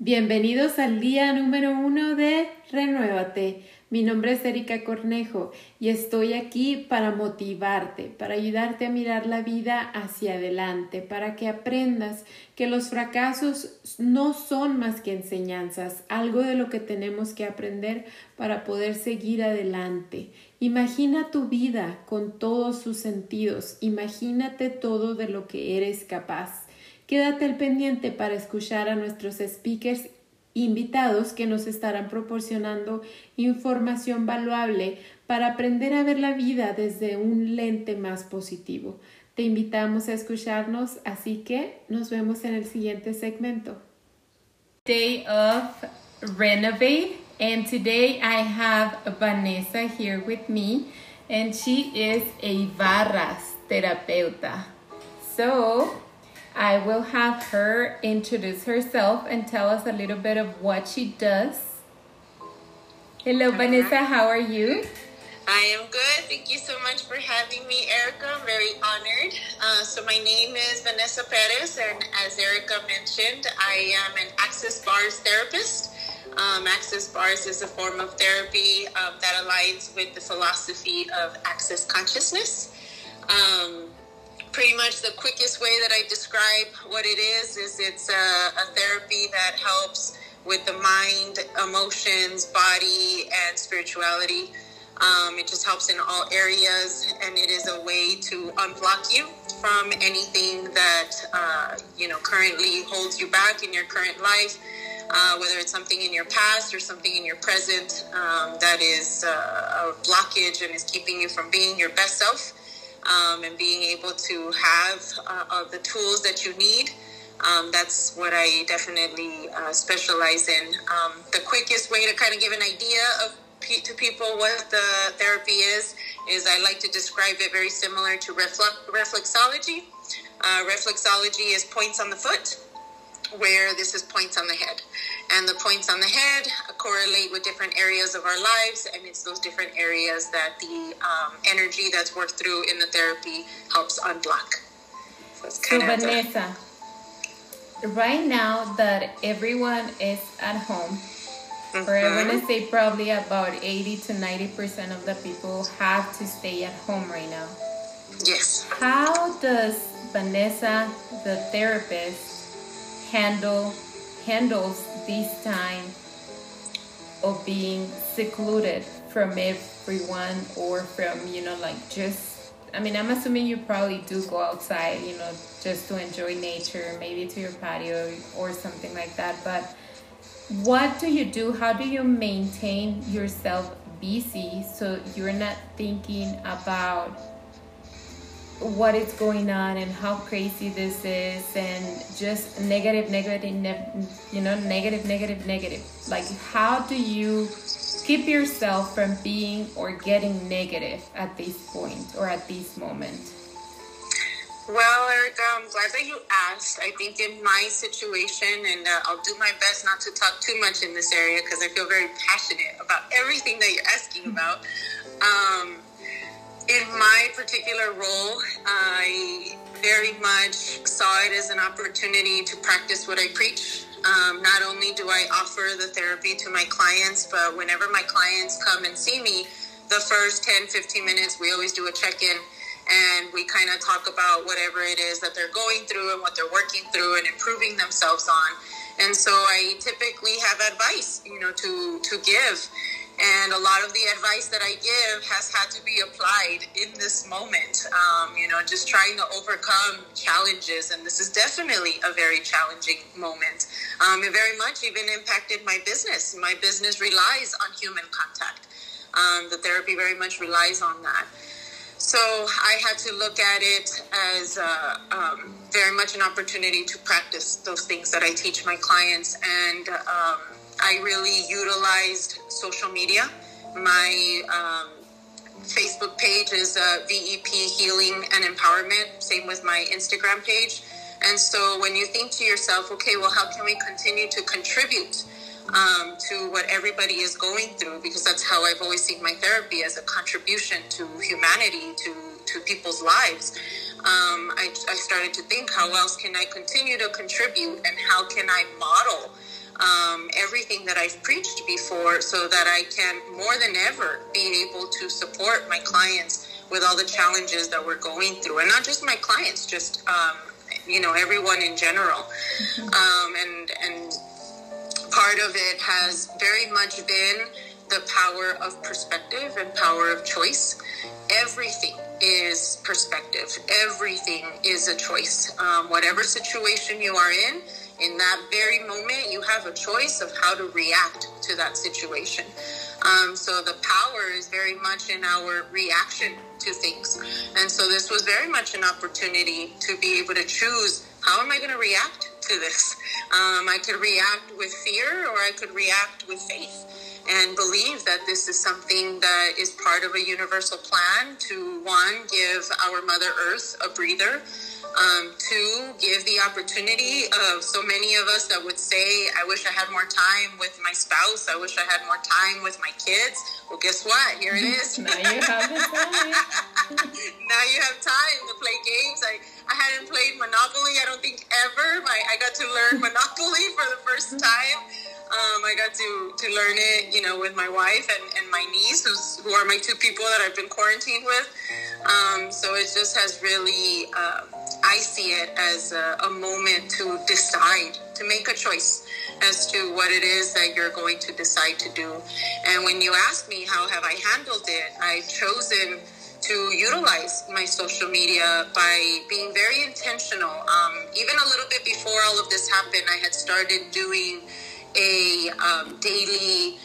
Bienvenidos al día número uno de Renuévate. Mi nombre es Erika Cornejo y estoy aquí para motivarte, para ayudarte a mirar la vida hacia adelante, para que aprendas que los fracasos no son más que enseñanzas, algo de lo que tenemos que aprender para poder seguir adelante. Imagina tu vida con todos sus sentidos, imagínate todo de lo que eres capaz. Quédate al pendiente para escuchar a nuestros speakers invitados que nos estarán proporcionando información valuable para aprender a ver la vida desde un lente más positivo. Te invitamos a escucharnos, así que nos vemos en el siguiente segmento. Day of Renovate, and today I have Vanessa here with me, and she is a barras terapeuta. So, I will have her introduce herself and tell us a little bit of what she does. Hello, Vanessa, how are you? I am good. Thank you so much for having me, Erica. I'm very honored. Uh, so, my name is Vanessa Perez, and as Erica mentioned, I am an Access Bars therapist. Um, Access Bars is a form of therapy um, that aligns with the philosophy of access consciousness. Um, pretty much the quickest way that I describe what it is is it's a, a therapy that helps with the mind, emotions, body, and spirituality. Um, it just helps in all areas, and it is a way to unblock you from anything that uh, you know currently holds you back in your current life. Uh, whether it's something in your past or something in your present um, that is uh, a blockage and is keeping you from being your best self um, and being able to have uh, the tools that you need. Um, that's what I definitely uh, specialize in. Um, the quickest way to kind of give an idea of to people what the therapy is is I like to describe it very similar to reflexology. Uh, reflexology is points on the foot where this is points on the head. And the points on the head correlate with different areas of our lives, and it's those different areas that the um, energy that's worked through in the therapy helps unblock. So, so Vanessa, the... right now that everyone is at home, mm-hmm. or I want to mm-hmm. say probably about 80 to 90% of the people have to stay at home right now. Yes. How does Vanessa, the therapist, handle handles this time of being secluded from everyone or from you know like just i mean i'm assuming you probably do go outside you know just to enjoy nature maybe to your patio or something like that but what do you do? How do you maintain yourself busy so you're not thinking about what is going on and how crazy this is and just negative negative ne- you know negative negative negative like how do you keep yourself from being or getting negative at this point or at this moment well, Erica, I'm glad that you asked. I think in my situation, and uh, I'll do my best not to talk too much in this area because I feel very passionate about everything that you're asking about. Um, in my particular role, I very much saw it as an opportunity to practice what I preach. Um, not only do I offer the therapy to my clients, but whenever my clients come and see me, the first 10, 15 minutes, we always do a check in and we kind of talk about whatever it is that they're going through and what they're working through and improving themselves on. And so I typically have advice, you know, to, to give. And a lot of the advice that I give has had to be applied in this moment. Um, you know, just trying to overcome challenges. And this is definitely a very challenging moment. Um, it very much even impacted my business. My business relies on human contact. Um, the therapy very much relies on that. So I had to look at it as uh, um, very much an opportunity to practice those things that I teach my clients. And um, I really utilized social media. My um, Facebook page is uh, VEP Healing and Empowerment, same with my Instagram page. And so when you think to yourself, okay, well, how can we continue to contribute um, to what everybody is going through? Because that's how I've always seen my therapy as a contribution to humanity, to, to people's lives. Um, I, I started to think, how else can I continue to contribute and how can I model? Um, everything that I've preached before so that I can more than ever be able to support my clients with all the challenges that we're going through. And not just my clients, just, um, you know, everyone in general. Mm-hmm. Um, and, and part of it has very much been the power of perspective and power of choice. Everything is perspective. Everything is a choice. Um, whatever situation you are in, in that very moment, you have a choice of how to react to that situation. Um, so the power is very much in our reaction to things. And so this was very much an opportunity to be able to choose how am I going to react to this? Um, I could react with fear or I could react with faith and believe that this is something that is part of a universal plan to one, give our Mother Earth a breather um, two, give the opportunity of so many of us that would say, I wish I had more time with my spouse. I wish I had more time with my kids. Well, guess what? Here it is. now you have time. now you have time to play games. I, I hadn't played Monopoly, I don't think ever. My, I got to learn Monopoly for the first time. Um, I got to, to learn it, you know, with my wife and, and my niece, who's, who are my two people that I've been quarantined with. Um, so it just has really, uh, I see it as a, a moment to decide, to make a choice as to what it is that you're going to decide to do. And when you ask me how have I handled it, I've chosen to utilize my social media by being very intentional. Um, even a little bit before all of this happened, I had started doing a um, daily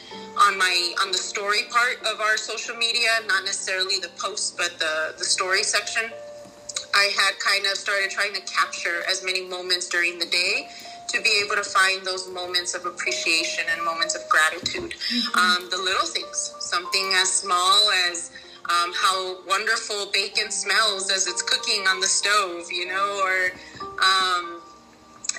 on my on the story part of our social media, not necessarily the post, but the the story section. I had kind of started trying to capture as many moments during the day to be able to find those moments of appreciation and moments of gratitude. Mm-hmm. Um, the little things, something as small as um, how wonderful bacon smells as it's cooking on the stove, you know, or um,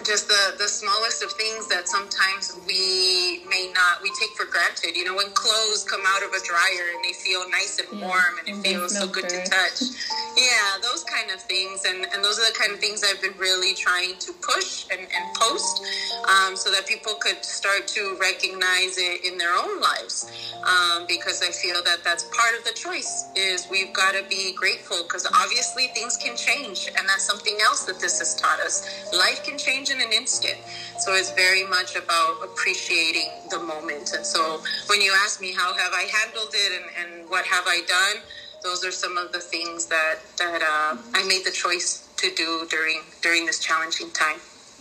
just the the smallest of things that sometimes we may not we take for granted. You know when clothes come out of a dryer and they feel nice and yeah. warm and it and feels so good to touch. Yeah those kind of things. And and those are the kind of things i've been really trying to push and, and post um, so that people could start to recognize it in their own lives. Um, because i feel that that's part of the choice is we've got to be grateful because obviously things can change and that's something else that this has taught us. Life can change change in an instant. So it's very much about appreciating the moment. And so when you ask me how have I handled it and, and what have I done, those are some of the things that that uh, I made the choice to do during during this challenging time.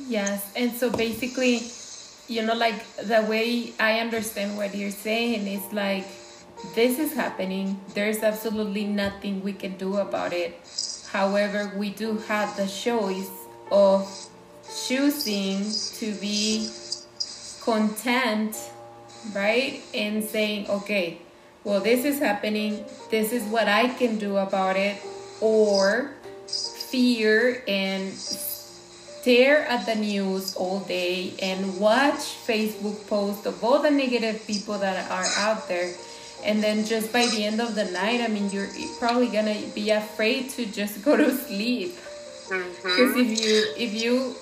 Yes, and so basically, you know, like the way I understand what you're saying is like this is happening. There's absolutely nothing we can do about it. However, we do have the choice of choosing to be content, right? And saying, okay, well, this is happening, this is what I can do about it, or fear and stare at the news all day and watch Facebook posts of all the negative people that are out there. And then just by the end of the night, I mean, you're probably gonna be afraid to just go to sleep. Because mm-hmm. if you if you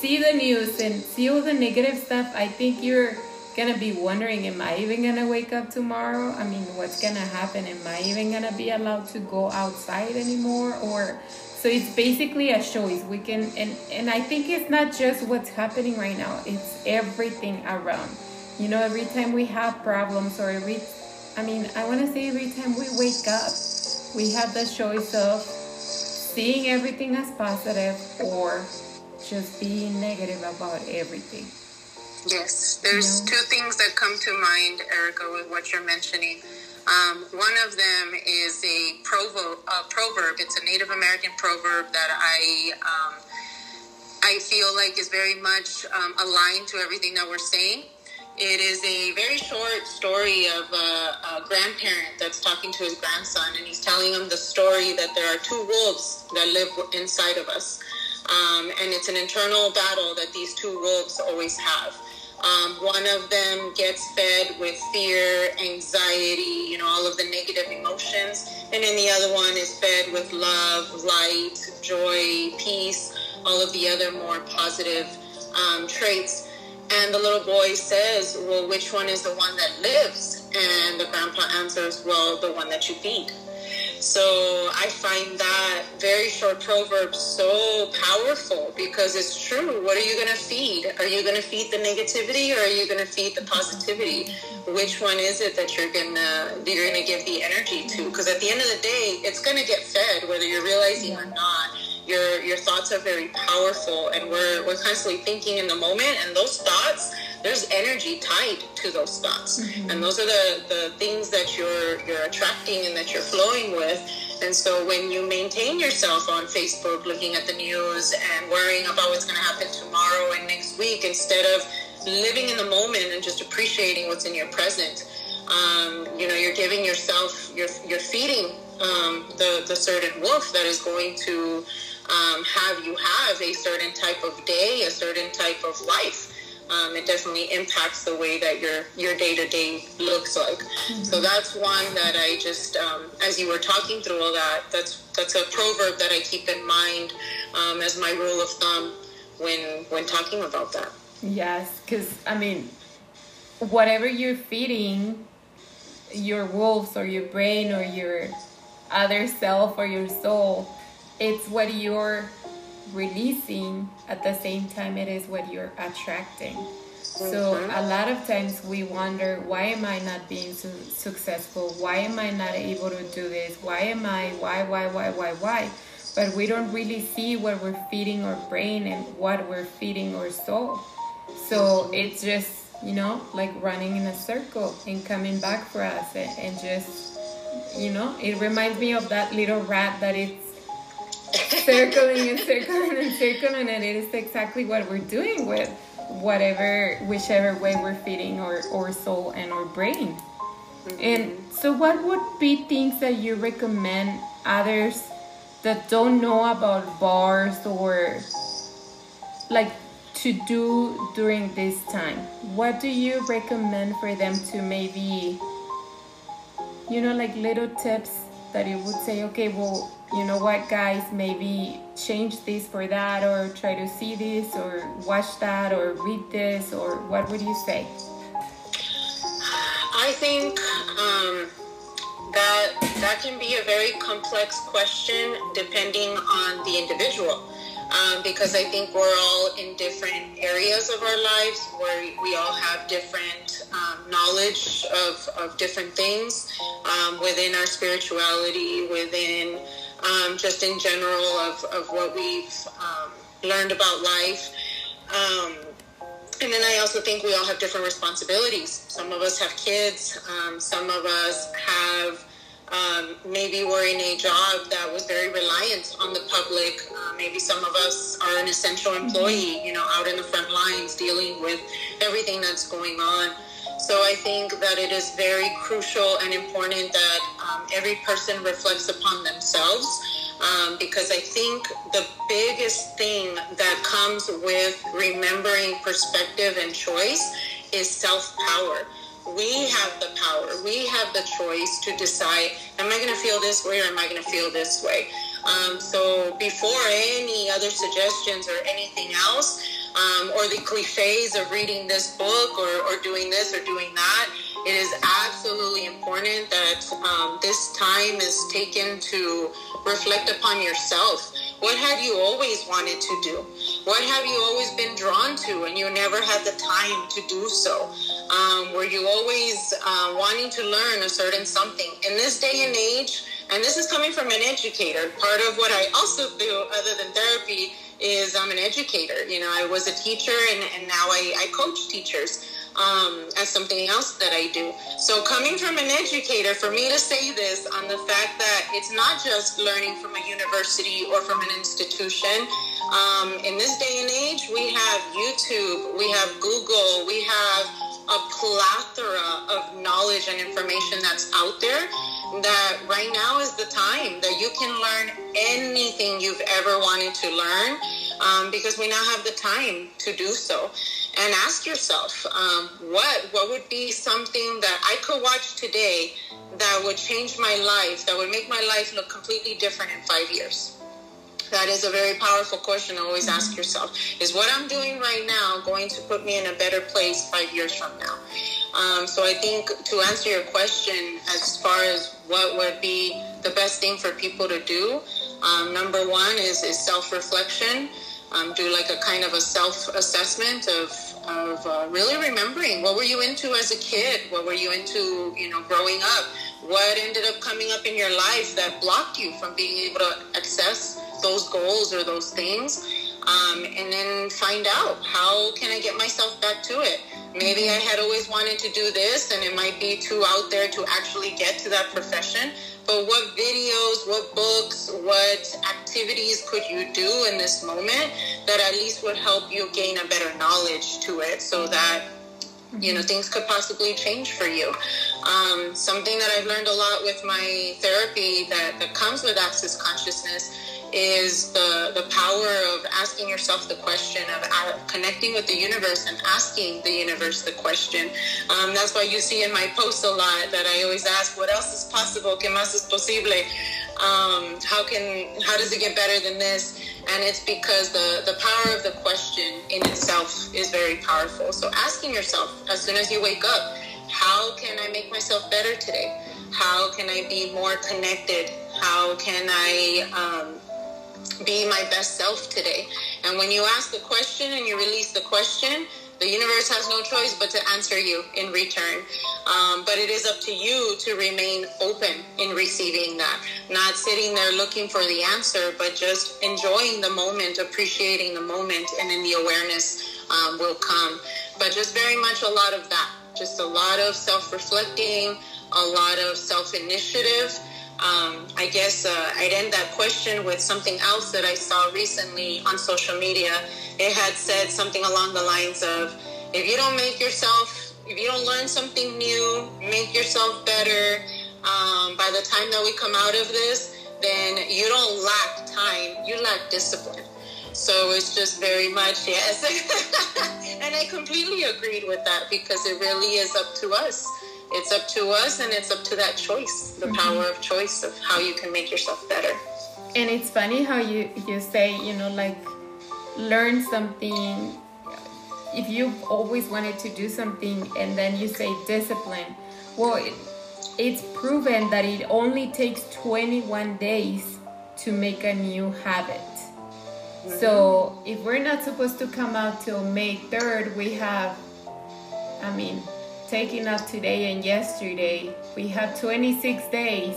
see the news and see all the negative stuff, I think you're gonna be wondering, am I even gonna wake up tomorrow? I mean, what's gonna happen? Am I even gonna be allowed to go outside anymore? Or so it's basically a choice. We can and and I think it's not just what's happening right now. It's everything around. You know, every time we have problems or every I mean, I want to say every time we wake up, we have the choice of seeing everything as positive or just being negative about everything. Yes, there's know? two things that come to mind, Erica, with what you're mentioning. Um, one of them is a provo- uh, proverb. It's a Native American proverb that I um, I feel like is very much um, aligned to everything that we're saying. It is a very short story of a, a, grandparent that's talking to his grandson, and he's telling him the story that there are two wolves that live inside of us. Um, and it's an internal battle that these two wolves always have. Um, one of them gets fed with fear, anxiety, you know, all of the negative emotions. And then the other one is fed with love, light, joy, peace, all of the other more positive um, traits. And the little boy says, Well, which one is the one that lives? And the grandpa answers, Well, the one that you feed. So I find that very short proverb so powerful because it's true. What are you going to feed? Are you going to feed the negativity or are you going to feed the positivity? Which one is it that you're going to you're going to give the energy to? Because at the end of the day, it's going to get fed whether you're realizing or not. Your your thoughts are very powerful, and we're we're constantly thinking in the moment, and those thoughts there's energy tied to those thoughts. Mm-hmm. and those are the, the things that you're you're attracting and that you're flowing with. And so when you maintain yourself on facebook looking at the news and worrying about what's going to happen tomorrow and next week instead of living in the moment and just appreciating what's in your present um, you know you're giving yourself you're, you're feeding um, the, the certain wolf that is going to um, have you have a certain type of day a certain type of life um, it definitely impacts the way that your your day to day looks like. Mm-hmm. So that's one that I just, um, as you were talking through all that, that's that's a proverb that I keep in mind um, as my rule of thumb when when talking about that. Yes, because I mean, whatever you're feeding your wolves or your brain or your other self or your soul, it's what you're releasing at the same time it is what you're attracting. So mm-hmm. a lot of times we wonder why am i not being su- successful? Why am i not able to do this? Why am i why why why why why? But we don't really see what we're feeding our brain and what we're feeding our soul. So it's just you know like running in a circle and coming back for us and, and just you know it reminds me of that little rat that it's circling and circling and circling, and it is exactly what we're doing with whatever, whichever way we're feeding our, our soul and our brain. Mm-hmm. And so, what would be things that you recommend others that don't know about bars or like to do during this time? What do you recommend for them to maybe, you know, like little tips that you would say, okay, well, you know what, guys, maybe change this for that, or try to see this, or watch that, or read this, or what would you say? I think um, that that can be a very complex question depending on the individual. Um, because I think we're all in different areas of our lives where we all have different um, knowledge of, of different things um, within our spirituality, within um, just in general of, of what we've um, learned about life. Um, and then I also think we all have different responsibilities. Some of us have kids. Um, some of us have um, maybe we're in a job that was very reliant on the public. Uh, maybe some of us are an essential employee, you know, out in the front lines dealing with everything that's going on. So I think that it is very crucial and important that um, every person reflects upon themselves um, because I think the biggest thing that comes with remembering perspective and choice is self power. We have the power, we have the choice to decide am I going to feel this way or am I going to feel this way? Um, so before any other suggestions or anything else, um, or the cliches of reading this book or, or doing this or doing that. It is absolutely important that um, this time is taken to reflect upon yourself. What have you always wanted to do? What have you always been drawn to and you never had the time to do so? Um, were you always uh, wanting to learn a certain something? In this day and age, and this is coming from an educator, part of what I also do other than therapy is I'm an educator. You know, I was a teacher and, and now I, I coach teachers um, as something else that I do. So, coming from an educator, for me to say this on the fact that it's not just learning from a university or from an institution. Um, in this day and age, we have YouTube, we have Google, we have a plethora of knowledge and information that's out there that right now is the time that you can learn anything you've ever wanted to learn um, because we now have the time to do so. And ask yourself um, what what would be something that i could watch today that would change my life that would make my life look completely different in five years That is a very powerful question to always ask Mm-hmm. yourself. Is what I'm doing right now going to put me in a better place five years from now? Um, so I think to answer your question, as far as what would be the best thing for people to do, um, number one is, is self-reflection. Um, do like a kind of a self-assessment of, of uh, really remembering what were you into as a kid? What were you into, you know, growing up? What ended up coming up in your life that blocked you from being able to access those goals or those things? Um, and then find out how can I get myself back to it. Maybe I had always wanted to do this, and it might be too out there to actually get to that profession. But what videos, what books, what activities could you do in this moment that at least would help you gain a better knowledge to it, so that you know things could possibly change for you um, something that i've learned a lot with my therapy that, that comes with access consciousness is the, the power of asking yourself the question of uh, connecting with the universe and asking the universe the question. Um, that's why you see in my posts a lot that i always ask what else is possible? Que más es posible? Um, how can how does it get better than this? And it's because the the power of the question in itself is very powerful. So asking yourself as soon as you wake up how can i make myself better today? How can i be more connected? How can i um, be my best self today and when you ask the question and you release the question the universe has no choice but to answer you in return. Um, but it is up to you to remain open in receiving that. Not sitting there looking for the answer, but just enjoying the moment, appreciating the moment, and then the awareness um, will come. But just very much a lot of that. Just a lot of self reflecting, a lot of self initiative. Um, I guess uh, I'd end that question with something else that I saw recently on social media. It had said something along the lines of, if you don't make yourself, if you don't learn something new, make yourself better, um, by the time that we come out of this, then you don't lack time, you lack discipline. So it's just very much, yes. and I completely agreed with that because it really is up to us it's up to us and it's up to that choice the mm-hmm. power of choice of how you can make yourself better and it's funny how you you say you know like learn something if you've always wanted to do something and then you say discipline well it, it's proven that it only takes 21 days to make a new habit mm-hmm. so if we're not supposed to come out till may 3rd we have i mean taking up today and yesterday, we have 26 days.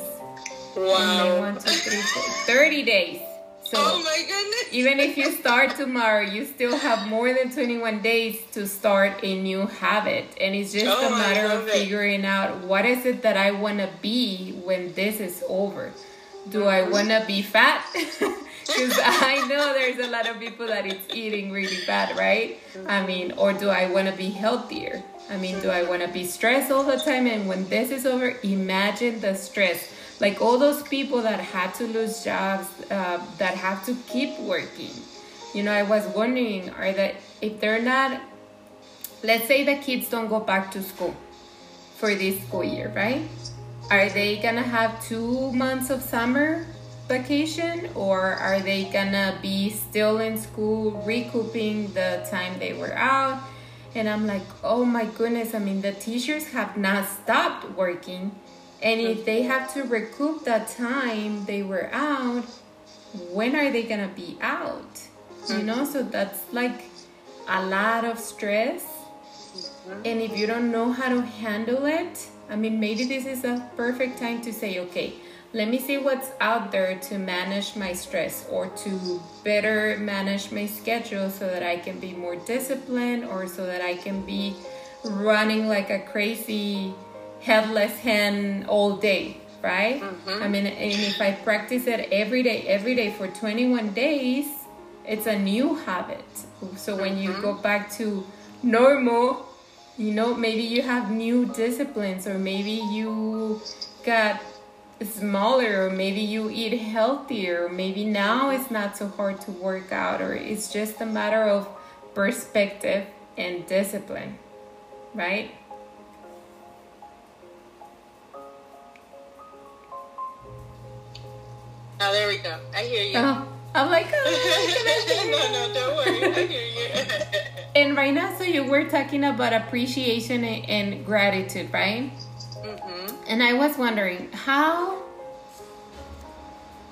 Wow. One, two, three, four, 30 days. So oh my goodness. even if you start tomorrow, you still have more than 21 days to start a new habit. And it's just oh, a matter of it. figuring out what is it that I want to be when this is over. Do I mm-hmm. want to be fat? Because I know there's a lot of people that it's eating really bad, right? I mean, or do I want to be healthier? I mean, do I want to be stressed all the time? And when this is over, imagine the stress. Like all those people that had to lose jobs, uh, that have to keep working. You know, I was wondering, are that if they're not, let's say the kids don't go back to school for this school year, right? Are they gonna have two months of summer vacation or are they gonna be still in school recouping the time they were out? And I'm like, oh my goodness, I mean, the teachers have not stopped working. And if they have to recoup that time they were out, when are they gonna be out? You hmm. know, so that's like a lot of stress. Mm-hmm. And if you don't know how to handle it, I mean, maybe this is a perfect time to say, okay, let me see what's out there to manage my stress or to better manage my schedule so that I can be more disciplined or so that I can be running like a crazy headless hen all day, right? Mm-hmm. I mean, and if I practice it every day, every day for 21 days, it's a new habit. So when you Mm-hmm. go back to normal, you know, maybe you have new disciplines or maybe you got smaller or maybe you eat healthier maybe now it's not so hard to work out or it's just a matter of perspective and discipline right Oh, there we go. I hear you. oh I'm like, oh, no, no, don't worry. I hear you. and right now, so you were talking about appreciation and, and gratitude, right? And I was wondering how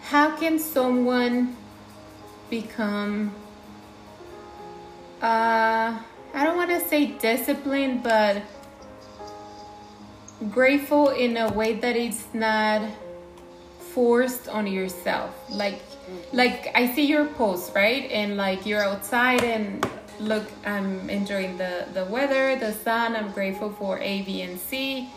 how can someone become uh I don't want to say disciplined, but grateful in a way that it's not forced on yourself. Like like I see your post, right? And like you're outside and look, I'm enjoying the the weather, the sun. I'm grateful for A, B, and C.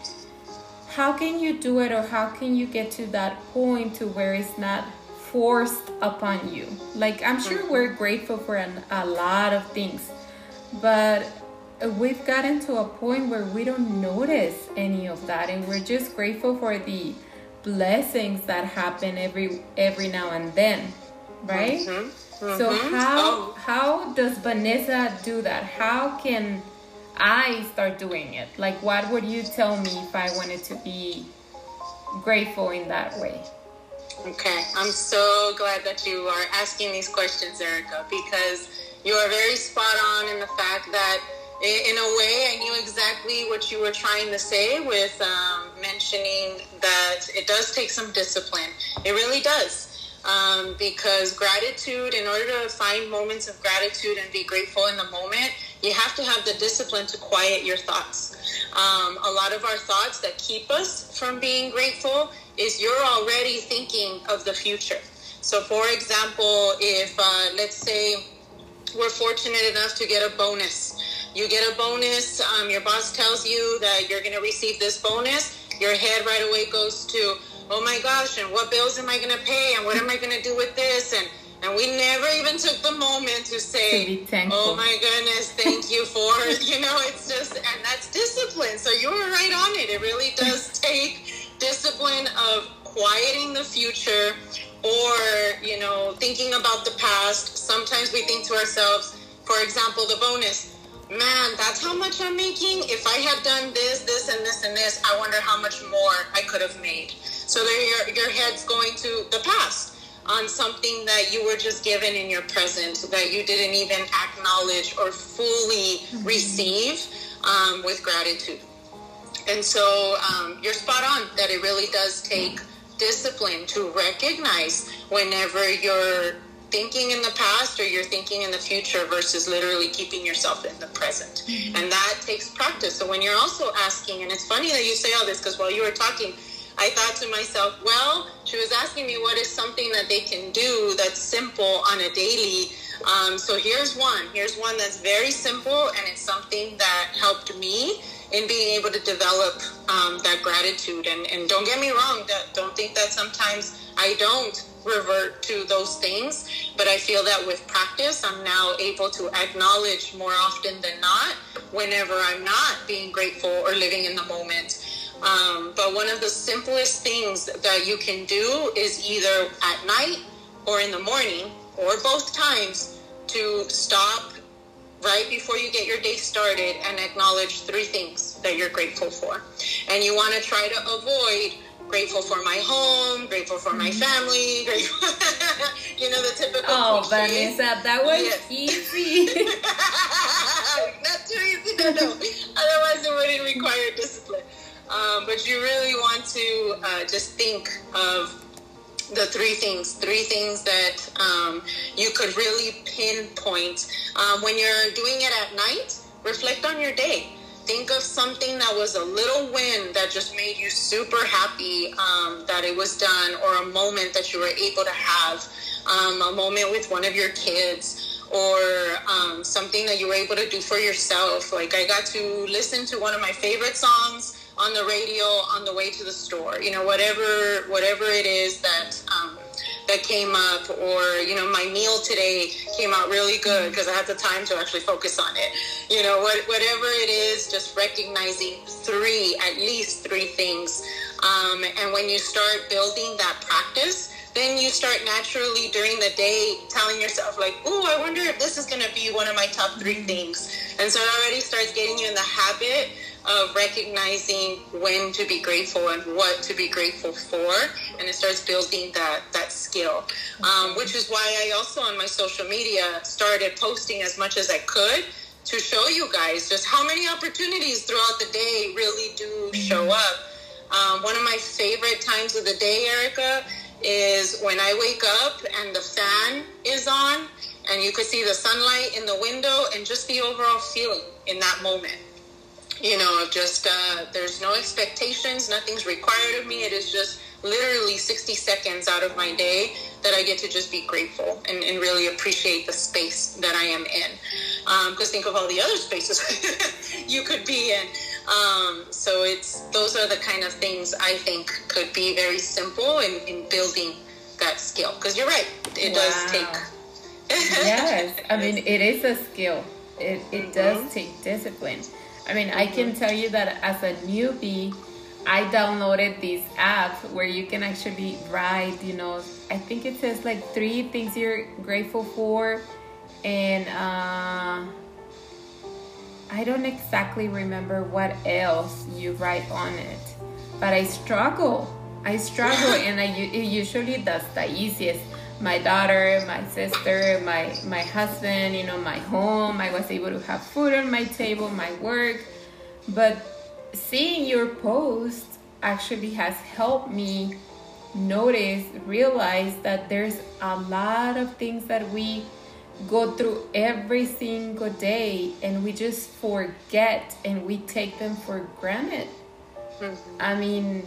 How can you do it, or how can you get to that point to where it's not forced upon you? Like I'm sure we're grateful for an, a lot of things, but we've gotten to a point where we don't notice any of that, and we're just grateful for the blessings that happen every every now and then right mm-hmm. Mm-hmm. so how oh. how does vanessa do that how can i start doing it like what would you tell me if i wanted to be grateful in that way okay i'm so glad that you are asking these questions erica because you are very spot on in the fact that in a way, I knew exactly what you were trying to say with um, mentioning that it does take some discipline. It really does. Um, because gratitude, in order to find moments of gratitude and be grateful in the moment, you have to have the discipline to quiet your thoughts. Um, a lot of our thoughts that keep us from being grateful is you're already thinking of the future. So, for example, if uh, let's say we're fortunate enough to get a bonus you get a bonus. Um, your boss tells you that you're going to receive this bonus. Your head right away goes to, oh my gosh, and what bills am I going to pay? And what am I going to do with this? And and we never even took the moment to say, to "Oh my goodness, thank you for," you know, it's just, and that's discipline. So you were right on it. It really does take discipline of quieting the future, or you know, thinking about the past. Sometimes we think to ourselves, for example, the bonus man, that's how much I'm making. If I had done this, this, and this, and this, I wonder how much more I could have made. So there, your your head's going to the past on something that you were just given in your present that you didn't even acknowledge or fully mm-hmm. receive um, with gratitude. And so um, you're spot on that it really does take discipline to recognize whenever you're thinking in the past or you're thinking in the future versus literally keeping yourself in the present. Mm-hmm. And that takes practice. So when you're also asking, and it's funny that you say all this because while you were talking, I thought to myself, well, she was asking me what is something that they can do that's simple on a daily. Um, so here's one. Here's one that's very simple, and it's something that helped me in being able to develop um, that gratitude. And, and don't get me wrong, that, don't think that sometimes I don't revert to those things. But I feel that with practice, I'm now able to acknowledge more often than not whenever I'm not being grateful or living in the moment. Um, but one of the simplest things that you can do is either at night or in the morning or both times to stop right before you get your day started and acknowledge three things that you're grateful for. And you want to try to avoid grateful for my home, grateful for my family, grateful, you know, the typical. Oh, cliches. Vanessa, that was yes. easy. Not too easy, no, no. Otherwise, it wouldn't require discipline. Um, but you really want to uh, just think of the three things, three things that um, you could really pinpoint. Um, when you're doing it at night, reflect on your day think of something that was a little win that just made you super happy um, that it was done, or a moment that you were able to have, um, a moment with one of your kids, or um, something that you were able to do for yourself. Like I got to listen to one of my favorite songs on the radio on the way to the store. You know, whatever whatever it is that um, that came up or you know my meal today came out really good because i had the time to actually focus on it you know what, whatever it is just recognizing three at least three things um, and when you start building that practice then you start naturally during the day telling yourself like oh i wonder if this is going to be one of my top three things and so it already starts getting you in the habit of recognizing when to be grateful and what to be grateful for, and it starts building that that skill. Um, which is why I also on my social media started posting as much as I could to show you guys just how many opportunities throughout the day really do show mm-hmm. up. Um, one of my favorite times of the day, Erica, is when I wake up and the fan is on and you could see the sunlight in the window and just the overall feeling in that moment. You know just uh, there's no expectations nothing's required of me. It is just literally 60 seconds out of my day that i get to just be grateful and, and really appreciate the space that i am in. Because um, think of all the other spaces you could be in um, so it's those are the kind of things i think could be very simple in, in building that skill because you're right it wow. does take yes i mean it is a skill it, it mm-hmm. does take discipline I mean, I can tell you that as a newbie, I downloaded this app where you can actually write, you know, I think it says like three things you're grateful for. And uh, I don't exactly remember what else you write on it. But I struggle. I struggle, and I, it usually that's the easiest my daughter, my sister, my my husband, you know, my home. I was able to have food on my table, my work. But seeing your post actually has helped me notice, realize that there's a lot of things that we go through every single day and we just forget and we take them for granted. Mm-hmm. I mean,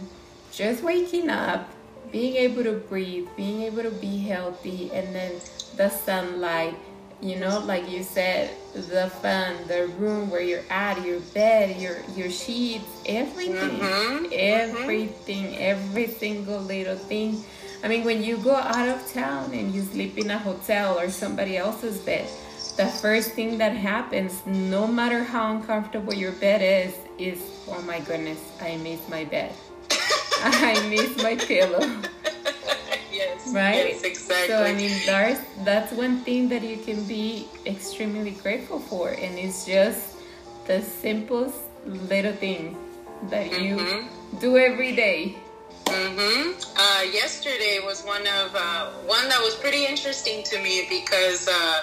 just waking up being able to breathe, being able to be healthy, and then the sunlight, you know, like you said, the fun, the room where you're at, your bed, your your sheets, everything, mm-hmm. everything, mm-hmm. every single little thing. I mean, when you go out of town and you sleep in a hotel or somebody else's bed, the first thing that happens, no matter how uncomfortable your bed is, is, oh my goodness, I miss my bed. I miss my pillow. yes. Right? Yes, exactly. So I mean that's that's one thing that you can be extremely grateful for and it's just the simplest little thing that you mm-hmm. do every day. Mm-hmm. Uh, yesterday was one of uh, one that was pretty interesting to me because uh,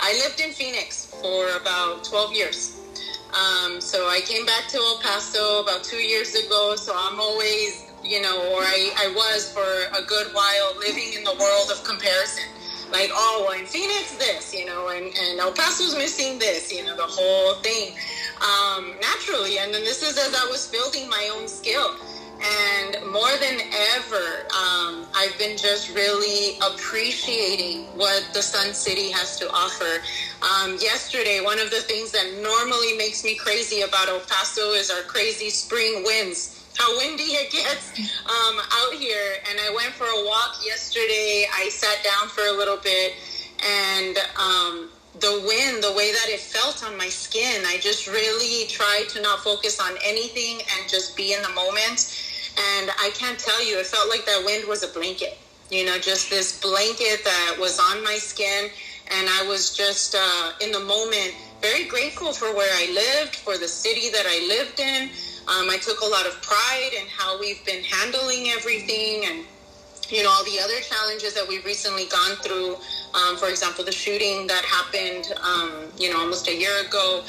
I lived in Phoenix for about 12 years. Um, so I came back to El Paso about two years ago. So I'm always you know, or I, I was for a good while living in the world of comparison. Like, oh, well, in Phoenix, this, you know, and, and El Paso's missing this, you know, the whole thing um, naturally. And then this is as I was building my own skill. And more than ever, um, I've been just really appreciating what the Sun City has to offer. Um, yesterday, one of the things that normally makes me crazy about El Paso is our crazy spring winds how windy it gets um, out here. And I went for a walk yesterday. I sat down for a little bit, and um, the wind, the way that it felt on my skin, I just really tried to not focus on anything and just be in the moment. And I can't tell you, it felt like that wind was a blanket. You know, just this blanket that was on my skin. And I was just uh, in the moment very grateful for where I lived, for the city that I lived in. Um, I took a lot of pride in how we've been handling everything and you know all the other challenges that we've recently gone through. Um, for example, the shooting that happened, um, you know, almost a year ago.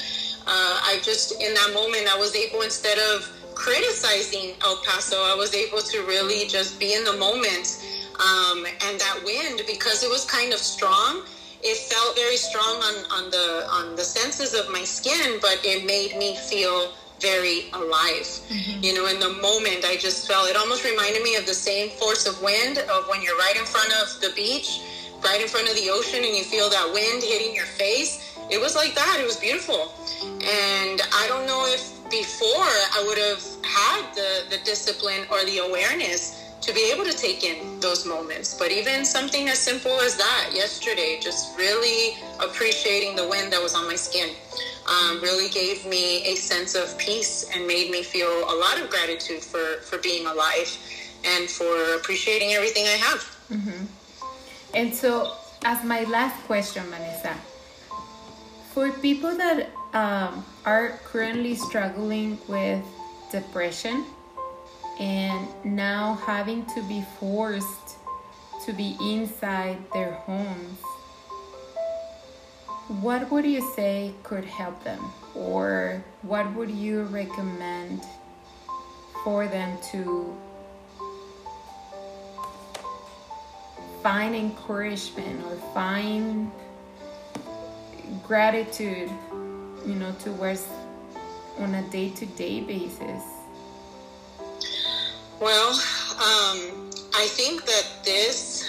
Uh, I just in that moment I was able instead of criticizing El Paso, I was able to really just be in the moment. Um, and that wind, because it was kind of strong, it felt very strong on, on the on the senses of my skin, but it made me feel very alive. Mm-hmm. You know, in the moment, I just felt it almost reminded me of the same force of wind of when you're right in front of the beach, right in front of the ocean, and you feel that wind hitting your face. It was like that. It was beautiful. And I don't know if before I would have had the, the discipline or the awareness to be able to take in those moments. But even something as simple as that yesterday, just really appreciating the wind that was on my skin um, really gave me a sense of peace and made me feel a lot of gratitude for, for being alive and for appreciating everything I have. Mm-hmm. And so, as my last question, Vanessa, for people that um, are currently struggling with depression and now having to be forced to be inside their homes, what would you say could help them? Or what would you recommend for them to find encouragement or find gratitude, you know, towards on a day to day basis? Well, um, I think that this,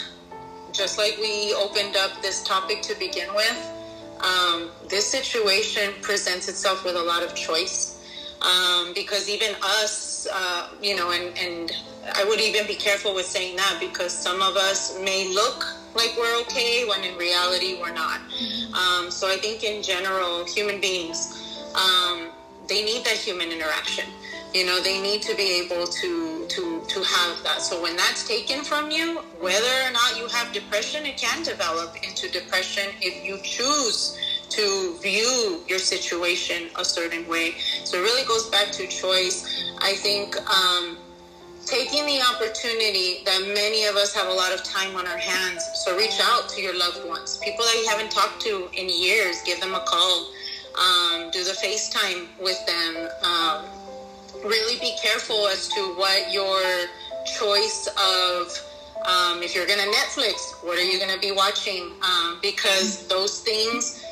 just like we opened up this topic to begin with, um, this situation presents itself with a lot of choice. Um, because even us, uh, you know, and, and I would even be careful with saying that because some of us may look like we're okay when in reality we're not. Um, so I think in general, human beings, um, they need that human interaction. You know, they need to be able to to to have that. So when that's taken from you, whether or not you have depression, it can develop into depression if you choose to view your situation a certain way. So it really goes back to choice. I think um, taking the opportunity that many of us have a lot of time on our hands. So reach out to your loved ones, people that you haven't talked to in years. Give them a call. Um, do the FaceTime with them. Um, really be careful as to what your choice of um, if you're going to Netflix, what are you going to be watching? Um, because those things,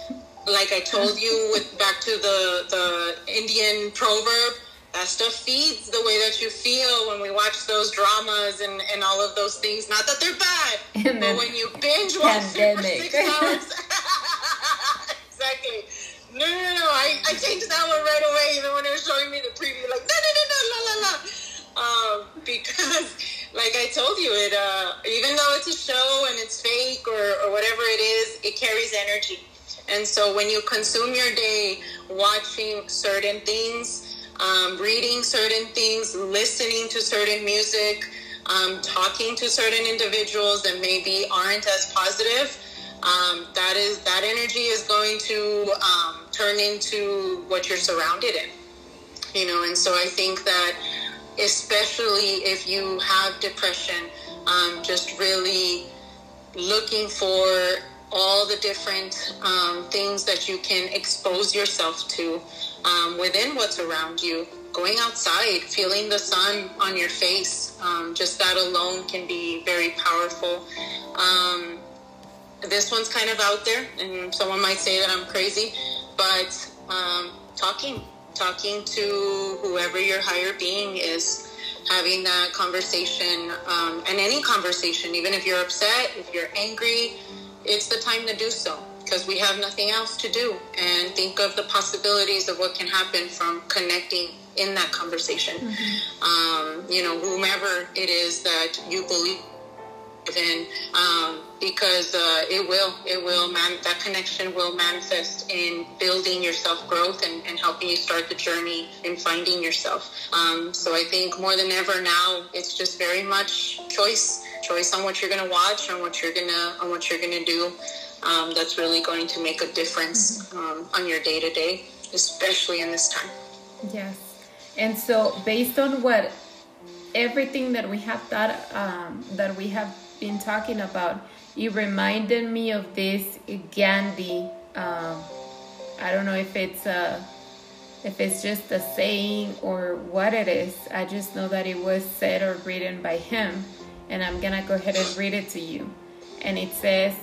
like I told you, with back to the the Indian proverb, that stuff feeds the way that you feel when we watch those dramas and, and all of those things. Not that they're bad, but when you binge watch for six hours, exactly no, no, no, I, I changed that one right away. Even when they were showing me the preview, like, no, no, no, no, la, la, la. Um, because, like I told you, it uh, even though it's a show and it's fake or, or whatever it is, it carries energy. And so when you consume your day watching certain things, um, reading certain things, listening to certain music, um, talking to certain individuals that maybe aren't as positive, um, that is that energy is going to um, turn into what you're surrounded in. You know, and so I think that especially if you have depression, um, just really looking for all the different um, things that you can expose yourself to um, within what's around you. Going outside, feeling the sun on your face, um, just that alone can be very powerful. Um, this one's kind of out there, and someone might say that I'm crazy, but um, talking, talking to whoever your higher being is, having that conversation, um, and any conversation, even if you're upset, if you're angry, it's the time to do so because we have nothing else to do. And think of the possibilities of what can happen from connecting in that conversation. Mm-hmm. Um, you know, whomever it is that you believe in. Um, because uh, it will it will man that connection will manifest in building your self growth and, and helping you start the journey in finding yourself um, so i think more than ever now it's just very much choice choice on what you're going to watch on what you're going to on what you're going to do um, that's really going to make a difference um, on your day to day especially in this time yes and so based on what everything that we have thought um, that we have been talking about it reminded me of this Gandhi. Um, I don't know if it's a if it's just a saying or what it is. I just know that it was said or written by him, and I'm gonna go ahead and read it to you. And it says,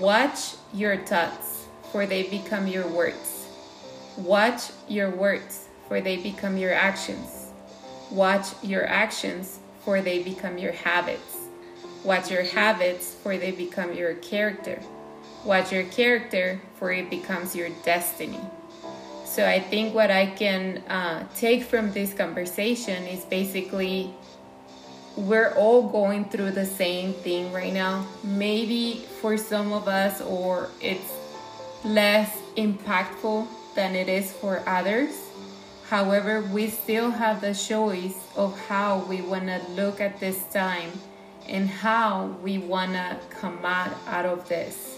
"Watch your thoughts, for they become your words. Watch your words, for they become your actions. Watch your actions, for they become your habits." Watch your habits, for they become your character. Watch your character, for it becomes your destiny. So I think what I can uh, take from this conversation is basically we're all going through the same thing right now. Maybe for some of us, or it's less impactful than it is for others. However, we still have the choice of how we want to look at this time and how we want to come out, out of this.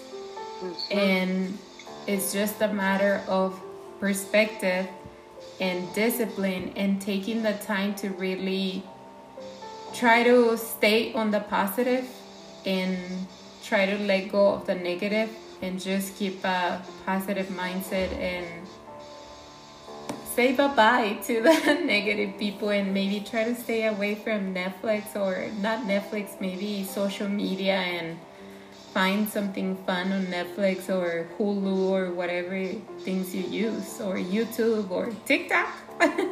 Mm-hmm. And it's just a matter of perspective and discipline and taking the time to really try to stay on the positive and try to let go of the negative and just keep a positive mindset and say bye-bye to the negative people and maybe try to stay away from Netflix or not Netflix, maybe social media and find something fun on Netflix or Hulu or whatever things you use or YouTube or TikTok. well, and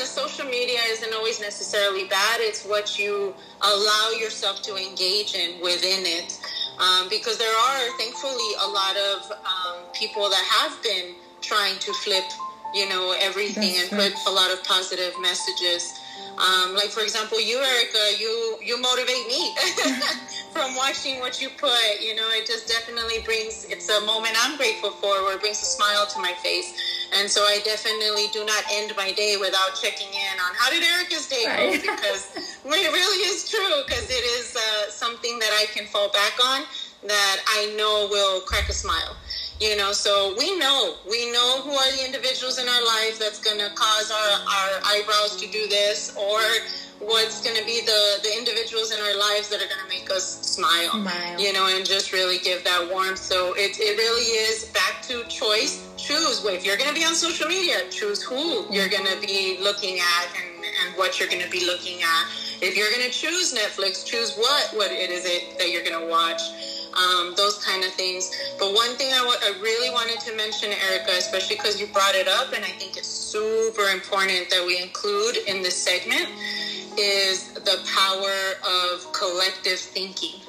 the social media isn't always necessarily bad. It's what you allow yourself to engage in within it. Um, because there are, thankfully, a lot of um, people that have been trying to flip, you know, everything That's and put a lot of positive messages. Um, like for example, you, Erica, you you motivate me from watching what you put. You know, it just definitely brings. It's a moment I'm grateful for, where it brings a smile to my face. And so I definitely do not end my day without checking in on how did Erica's day go because it really is true because it is uh, something that I can fall back on that I know will crack a smile. You know, so we know, we know who are the individuals in our life that's going to cause our, our eyebrows to do this or what's going to be the, the individuals in our lives that are going to make us smile, smile, you know, and just really give that warmth. So it, it really is back to choice. Choose if you're going to be on social media, choose who you're going to be looking at and, and what you're going to be looking at. If you're going to choose Netflix, choose what, what it is it that you're going to watch um, those kind of things. But one thing I, w- I really wanted to mention, Erica, especially because you brought it up, and I think it's super important that we include in this segment, is the power of collective thinking.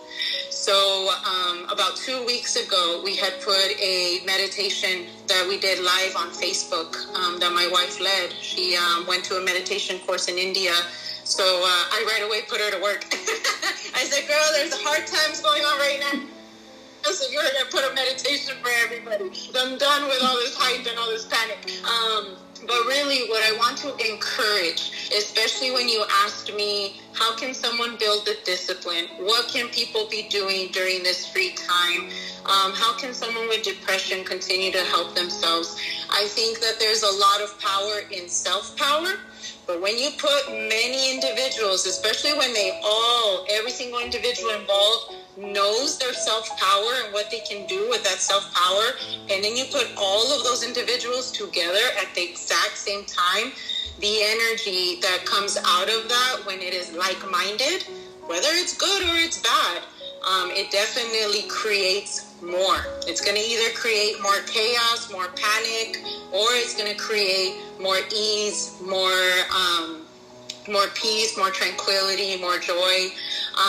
So, um, about two weeks ago, we had put a meditation that we did live on Facebook um, that my wife led. She um, went to a meditation course in India. So, uh, I right away put her to work. I said, Girl, there's hard times going on right now so you're gonna put a meditation for everybody. I'm done with all this hype and all this panic. Um, but really, what I want to encourage, especially when you asked me, how can someone build the discipline? What can people be doing during this free time? Um, how can someone with depression continue to help themselves? I think that there's a lot of power in self power. But when you put many individuals, especially when they all, every single individual involved, knows their self power and what they can do with that self power, and then you put all of those individuals together at the exact same time, the energy that comes out of that when it is like minded, whether it's good or it's bad, um, it definitely creates more. It's going to either create more chaos, more panic, or it's going to create more ease, more. Um, more peace, more tranquility, more joy,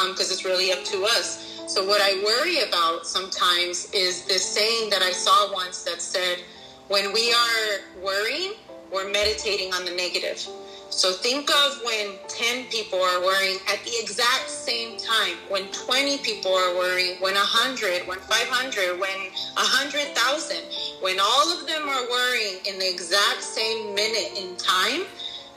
because um, it's really up to us. So, what I worry about sometimes is this saying that I saw once that said, when we are worrying, we're meditating on the negative. So think of when 10 people are worrying at the exact same time, when 20 people are worrying, when 100, when 500, when 100,000, when all of them are worrying in the exact same minute in time,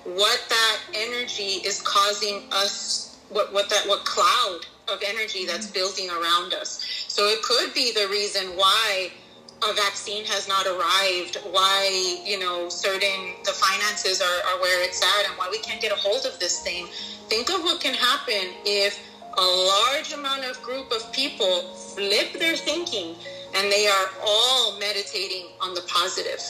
what that energy is causing us, what, what that, what cloud of energy that's mm-hmm. building around us. So it could be the reason why a vaccine has not arrived, why, you know, certain, the finances are, are where it's at and why we can't get a hold of this thing. Think of what can happen if a large amount of group of people flip their thinking and they are all meditating on the positive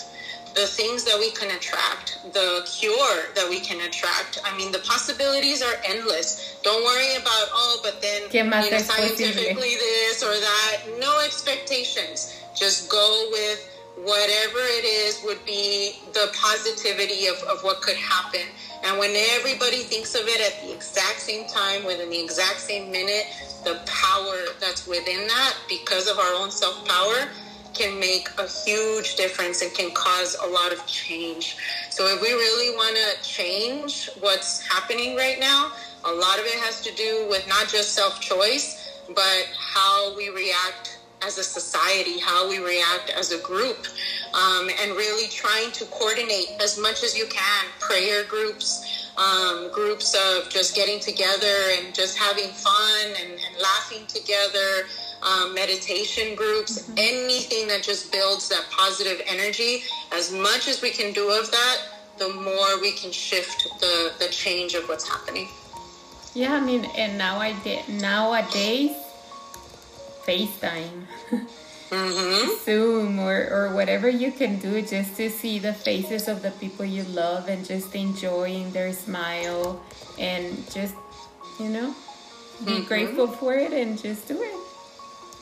the things that we can attract, the cure that we can attract. I mean, the possibilities are endless. Don't worry about, oh, but then you know, scientifically this or that. No expectations. Just go with whatever it is would be the positivity of, of what could happen. And when everybody thinks of it at the exact same time, within the exact same minute, the power that's within that because of our own self power can make a huge difference and can cause a lot of change. So if we really want to change what's happening right now, a lot of it has to do with not just self-choice, but how we react as a society, how we react as a group, um, and really trying to coordinate as much as you can prayer groups, um, groups of just getting together and just having fun and, and laughing together, um, meditation groups, mm-hmm. anything that just builds that positive energy. As much as we can do of that, the more we can shift the, the change of what's happening. Yeah, I mean, and now I did nowadays, FaceTime. mm-hmm. Zoom or, or whatever you can do just to see the faces of the people you love and just enjoying their smile and just, you know, be mm-hmm. grateful for it and just do it.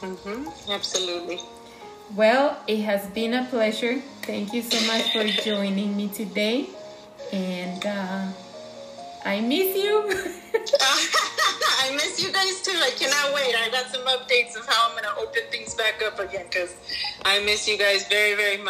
Mm-hmm. Absolutely. Well, it has been a pleasure. Thank you so much for joining me today. And uh, I miss you. I miss you guys too. I cannot wait. I got some updates of how I'm going to open things back up again because I miss you guys very, very much.